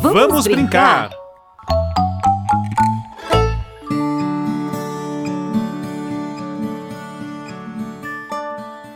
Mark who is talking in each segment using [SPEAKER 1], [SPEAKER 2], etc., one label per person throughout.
[SPEAKER 1] Vamos, Vamos brincar. brincar.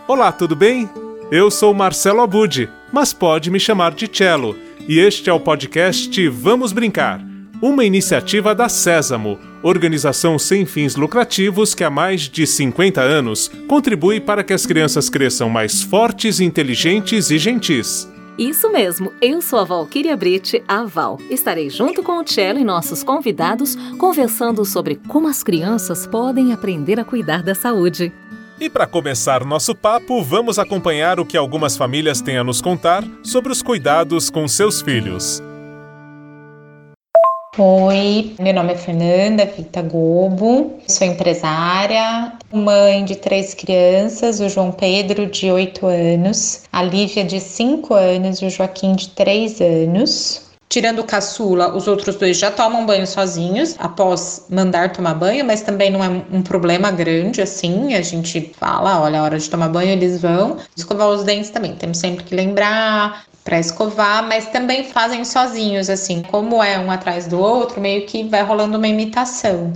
[SPEAKER 1] Olá, tudo bem? Eu sou Marcelo Abud, mas pode me chamar de Cello, e este é o podcast Vamos Brincar, uma iniciativa da Sésamo, organização sem fins lucrativos que há mais de 50 anos contribui para que as crianças cresçam mais fortes, inteligentes e gentis.
[SPEAKER 2] Isso mesmo, eu sou a Valquíria Brite, a Val. Estarei junto com o Cello e nossos convidados conversando sobre como as crianças podem aprender a cuidar da saúde.
[SPEAKER 1] E para começar nosso papo, vamos acompanhar o que algumas famílias têm a nos contar sobre os cuidados com seus filhos.
[SPEAKER 3] Oi, meu nome é Fernanda Vita Gobo, sou empresária, mãe de três crianças, o João Pedro, de 8 anos, a Lívia, de 5 anos e o Joaquim, de 3 anos. Tirando o caçula, os outros dois já tomam banho sozinhos após mandar tomar banho, mas também não é um problema grande assim. A gente fala, olha, a hora de tomar banho eles vão. Escovar os dentes também, temos sempre que lembrar para escovar, mas também fazem sozinhos assim, como é um atrás do outro, meio que vai rolando uma imitação.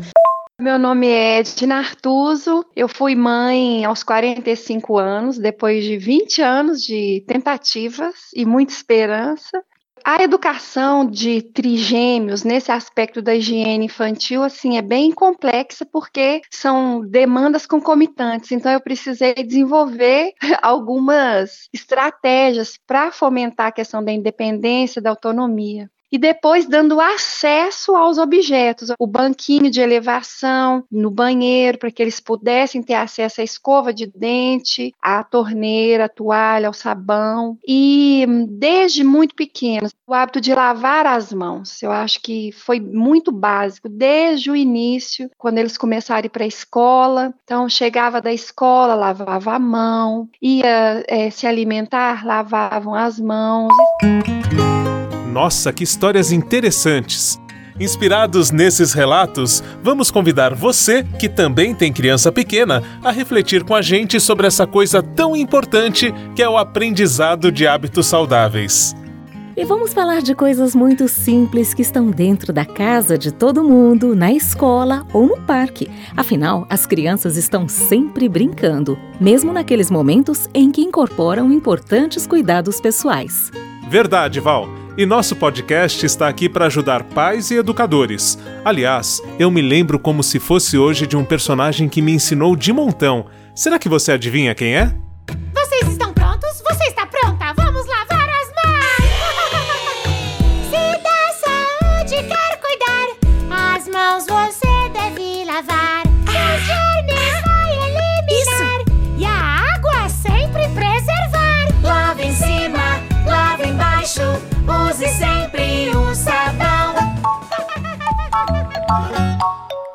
[SPEAKER 4] Meu nome é Edna Artuso, eu fui mãe aos 45 anos, depois de 20 anos de tentativas e muita esperança. A educação de trigêmeos nesse aspecto da higiene infantil assim é bem complexa porque são demandas concomitantes. Então eu precisei desenvolver algumas estratégias para fomentar a questão da independência, da autonomia e depois dando acesso aos objetos, o banquinho de elevação no banheiro, para que eles pudessem ter acesso à escova de dente, à torneira, à toalha, ao sabão. E desde muito pequenos, o hábito de lavar as mãos, eu acho que foi muito básico, desde o início, quando eles começaram a ir para a escola. Então, chegava da escola, lavava a mão, ia é, se alimentar, lavavam as mãos.
[SPEAKER 1] Nossa, que histórias interessantes! Inspirados nesses relatos, vamos convidar você, que também tem criança pequena, a refletir com a gente sobre essa coisa tão importante que é o aprendizado de hábitos saudáveis.
[SPEAKER 2] E vamos falar de coisas muito simples que estão dentro da casa de todo mundo, na escola ou no parque. Afinal, as crianças estão sempre brincando, mesmo naqueles momentos em que incorporam importantes cuidados pessoais.
[SPEAKER 1] Verdade, Val. E nosso podcast está aqui para ajudar pais e educadores. Aliás, eu me lembro como se fosse hoje de um personagem que me ensinou de montão. Será que você adivinha quem é?
[SPEAKER 5] Vocês estão prontos? Você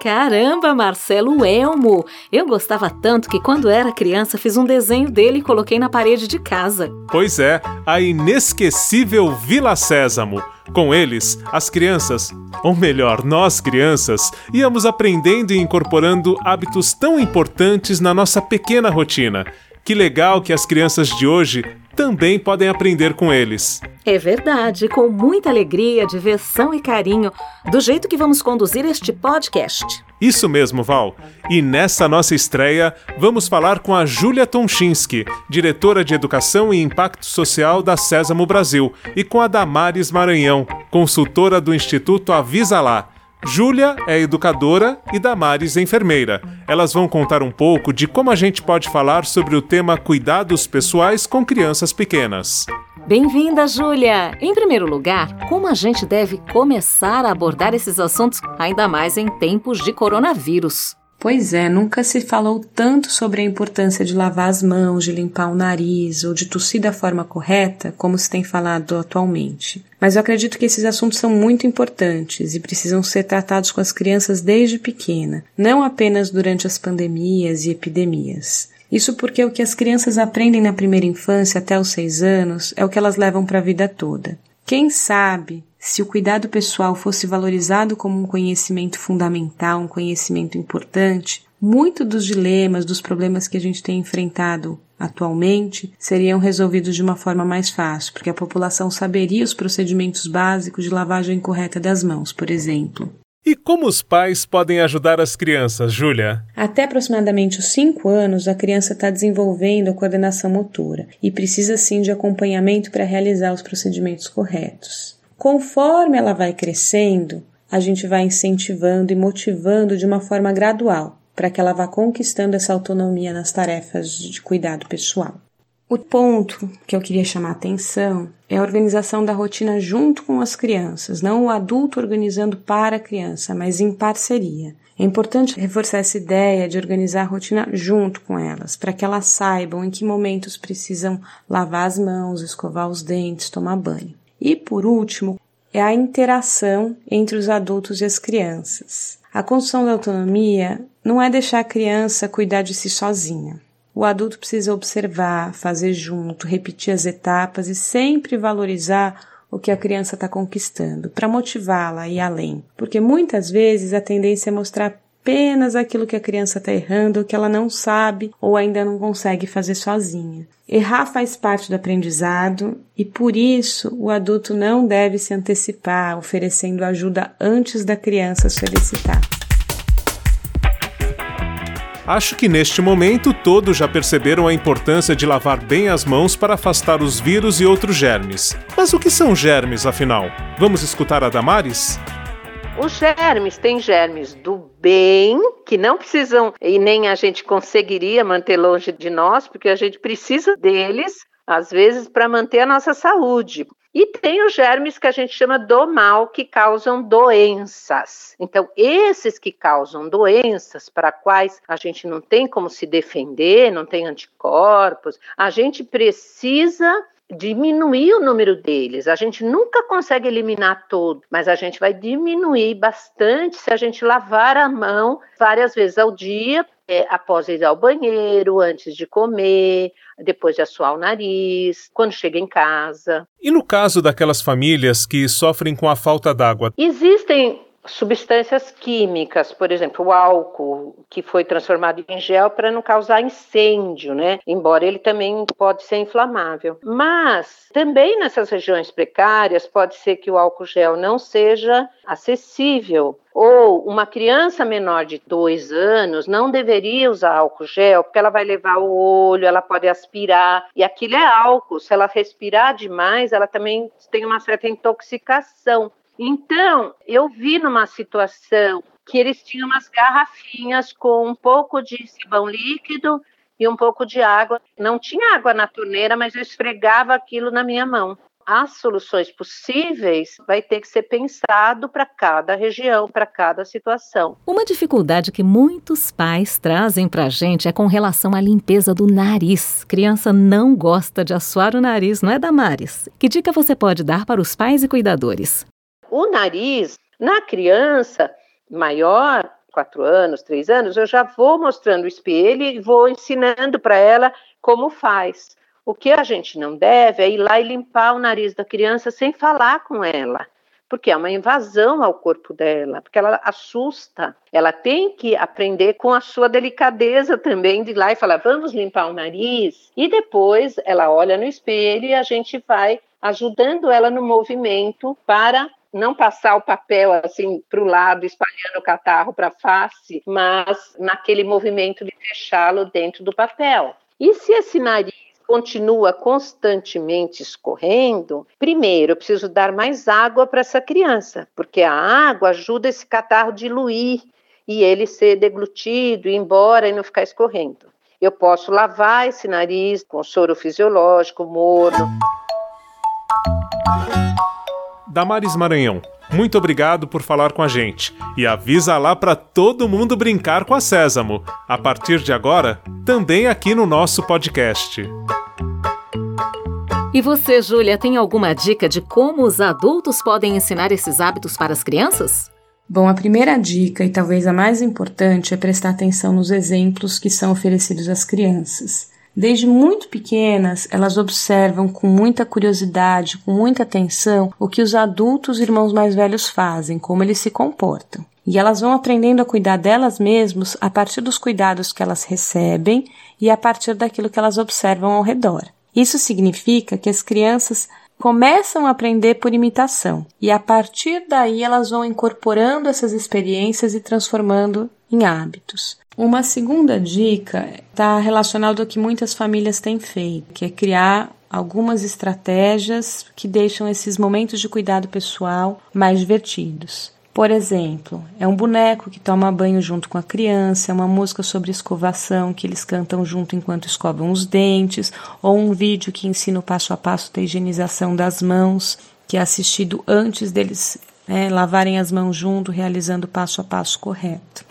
[SPEAKER 2] Caramba, Marcelo Elmo! Eu gostava tanto que quando era criança fiz um desenho dele e coloquei na parede de casa.
[SPEAKER 1] Pois é, a inesquecível Vila Sésamo. Com eles, as crianças, ou melhor, nós crianças, íamos aprendendo e incorporando hábitos tão importantes na nossa pequena rotina. Que legal que as crianças de hoje também podem aprender com eles.
[SPEAKER 2] É verdade, com muita alegria, diversão e carinho, do jeito que vamos conduzir este podcast.
[SPEAKER 1] Isso mesmo, Val. E nessa nossa estreia, vamos falar com a Júlia Tonchinski, diretora de Educação e Impacto Social da Sésamo Brasil, e com a Damares Maranhão, consultora do Instituto Avisa Lá Júlia é educadora e Damares enfermeira. Elas vão contar um pouco de como a gente pode falar sobre o tema cuidados pessoais com crianças pequenas.
[SPEAKER 2] Bem-vinda, Júlia! Em primeiro lugar, como a gente deve começar a abordar esses assuntos, ainda mais em tempos de coronavírus?
[SPEAKER 6] Pois é, nunca se falou tanto sobre a importância de lavar as mãos, de limpar o nariz ou de tossir da forma correta como se tem falado atualmente. Mas eu acredito que esses assuntos são muito importantes e precisam ser tratados com as crianças desde pequena, não apenas durante as pandemias e epidemias. Isso porque o que as crianças aprendem na primeira infância até os seis anos é o que elas levam para a vida toda. Quem sabe se o cuidado pessoal fosse valorizado como um conhecimento fundamental, um conhecimento importante, muito dos dilemas, dos problemas que a gente tem enfrentado atualmente seriam resolvidos de uma forma mais fácil, porque a população saberia os procedimentos básicos de lavagem correta das mãos, por exemplo.
[SPEAKER 1] E como os pais podem ajudar as crianças, Júlia?
[SPEAKER 6] Até aproximadamente os 5 anos, a criança está desenvolvendo a coordenação motora e precisa sim de acompanhamento para realizar os procedimentos corretos. Conforme ela vai crescendo, a gente vai incentivando e motivando de uma forma gradual, para que ela vá conquistando essa autonomia nas tarefas de cuidado pessoal. O ponto que eu queria chamar a atenção é a organização da rotina junto com as crianças, não o adulto organizando para a criança, mas em parceria. É importante reforçar essa ideia de organizar a rotina junto com elas, para que elas saibam em que momentos precisam lavar as mãos, escovar os dentes, tomar banho. E por último, é a interação entre os adultos e as crianças. A construção da autonomia não é deixar a criança cuidar de si sozinha. O adulto precisa observar, fazer junto, repetir as etapas e sempre valorizar o que a criança está conquistando, para motivá-la a ir além. Porque muitas vezes a tendência é mostrar apenas aquilo que a criança está errando, que ela não sabe ou ainda não consegue fazer sozinha. Errar faz parte do aprendizado e por isso o adulto não deve se antecipar, oferecendo ajuda antes da criança solicitar.
[SPEAKER 1] Acho que neste momento todos já perceberam a importância de lavar bem as mãos para afastar os vírus e outros germes. Mas o que são germes, afinal? Vamos escutar a Damares?
[SPEAKER 7] Os germes têm germes do bem, que não precisam e nem a gente conseguiria manter longe de nós, porque a gente precisa deles, às vezes, para manter a nossa saúde. E tem os germes que a gente chama do mal, que causam doenças. Então, esses que causam doenças, para quais a gente não tem como se defender, não tem anticorpos, a gente precisa diminuir o número deles. A gente nunca consegue eliminar todo, mas a gente vai diminuir bastante se a gente lavar a mão várias vezes ao dia, é, após ir ao banheiro, antes de comer, depois de assoar o nariz, quando chega em casa.
[SPEAKER 1] E no caso daquelas famílias que sofrem com a falta d'água?
[SPEAKER 7] Existem substâncias químicas, por exemplo, o álcool, que foi transformado em gel para não causar incêndio, né? Embora ele também pode ser inflamável. Mas também nessas regiões precárias pode ser que o álcool gel não seja acessível ou uma criança menor de dois anos não deveria usar álcool gel, porque ela vai levar o olho, ela pode aspirar, e aquilo é álcool. Se ela respirar demais, ela também tem uma certa intoxicação. Então, eu vi numa situação que eles tinham umas garrafinhas com um pouco de sabão líquido e um pouco de água. Não tinha água na torneira, mas eu esfregava aquilo na minha mão. As soluções possíveis vai ter que ser pensado para cada região, para cada situação.
[SPEAKER 2] Uma dificuldade que muitos pais trazem para a gente é com relação à limpeza do nariz. Criança não gosta de assoar o nariz, não é, Damares? Que dica você pode dar para os pais e cuidadores?
[SPEAKER 7] O nariz, na criança maior, quatro anos, três anos, eu já vou mostrando o espelho e vou ensinando para ela como faz. O que a gente não deve é ir lá e limpar o nariz da criança sem falar com ela, porque é uma invasão ao corpo dela, porque ela assusta. Ela tem que aprender com a sua delicadeza também de ir lá e falar: vamos limpar o nariz. E depois ela olha no espelho e a gente vai ajudando ela no movimento para não passar o papel assim para o lado, espalhando o catarro para a face, mas naquele movimento de fechá-lo dentro do papel. E se esse nariz continua constantemente escorrendo, primeiro eu preciso dar mais água para essa criança, porque a água ajuda esse catarro a diluir e ele ser deglutido, ir embora e não ficar escorrendo. Eu posso lavar esse nariz com soro fisiológico, morno.
[SPEAKER 1] Damares Maranhão, muito obrigado por falar com a gente. E avisa lá para todo mundo brincar com a Sésamo. A partir de agora, também aqui no nosso podcast.
[SPEAKER 2] E você, Júlia, tem alguma dica de como os adultos podem ensinar esses hábitos para as crianças?
[SPEAKER 6] Bom, a primeira dica, e talvez a mais importante, é prestar atenção nos exemplos que são oferecidos às crianças. Desde muito pequenas, elas observam com muita curiosidade, com muita atenção, o que os adultos irmãos mais velhos fazem, como eles se comportam. E elas vão aprendendo a cuidar delas mesmas a partir dos cuidados que elas recebem e a partir daquilo que elas observam ao redor. Isso significa que as crianças começam a aprender por imitação e a partir daí elas vão incorporando essas experiências e transformando em hábitos. Uma segunda dica está relacionada ao que muitas famílias têm feito, que é criar algumas estratégias que deixam esses momentos de cuidado pessoal mais divertidos. Por exemplo, é um boneco que toma banho junto com a criança, é uma música sobre escovação que eles cantam junto enquanto escovam os dentes, ou um vídeo que ensina o passo a passo da higienização das mãos, que é assistido antes deles né, lavarem as mãos junto, realizando o passo a passo correto.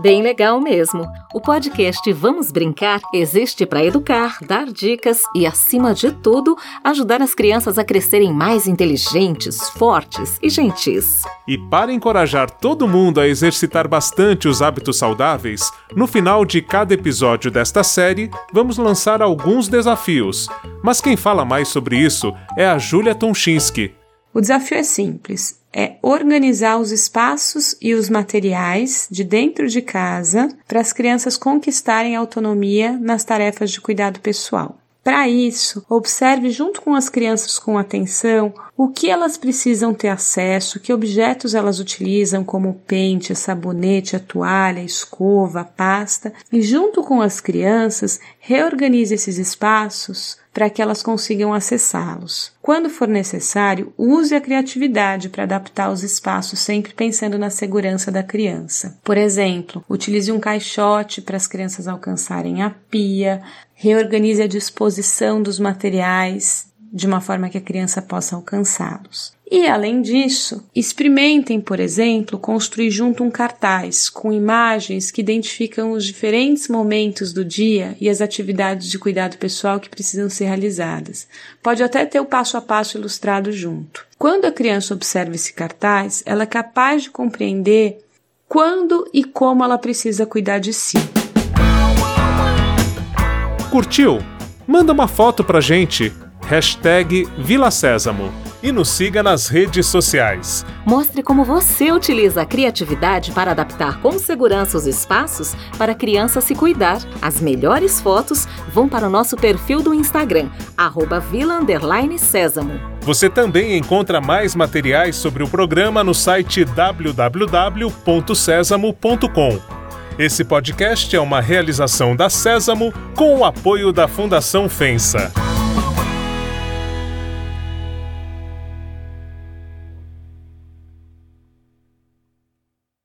[SPEAKER 2] Bem legal mesmo. O podcast Vamos Brincar existe para educar, dar dicas e, acima de tudo, ajudar as crianças a crescerem mais inteligentes, fortes e gentis.
[SPEAKER 1] E para encorajar todo mundo a exercitar bastante os hábitos saudáveis, no final de cada episódio desta série, vamos lançar alguns desafios. Mas quem fala mais sobre isso é a Júlia Tonchinski.
[SPEAKER 6] O desafio é simples é organizar os espaços e os materiais de dentro de casa para as crianças conquistarem autonomia nas tarefas de cuidado pessoal. Para isso, observe junto com as crianças com atenção o que elas precisam ter acesso, que objetos elas utilizam, como pente, sabonete, a toalha, a escova, a pasta, e junto com as crianças, reorganize esses espaços para que elas consigam acessá-los. Quando for necessário, use a criatividade para adaptar os espaços, sempre pensando na segurança da criança. Por exemplo, utilize um caixote para as crianças alcançarem a pia, reorganize a disposição dos materiais de uma forma que a criança possa alcançá-los. E, além disso, experimentem, por exemplo, construir junto um cartaz com imagens que identificam os diferentes momentos do dia e as atividades de cuidado pessoal que precisam ser realizadas. Pode até ter o passo a passo ilustrado junto. Quando a criança observa esse cartaz, ela é capaz de compreender quando e como ela precisa cuidar de si.
[SPEAKER 1] Curtiu? Manda uma foto pra gente. Hashtag Vila Sésamo e nos siga nas redes sociais.
[SPEAKER 2] Mostre como você utiliza a criatividade para adaptar com segurança os espaços para a criança se cuidar. As melhores fotos vão para o nosso perfil do Instagram, arroba Vila Sésamo.
[SPEAKER 1] Você também encontra mais materiais sobre o programa no site www.sesamo.com. Esse podcast é uma realização da Sésamo com o apoio da Fundação FENSA.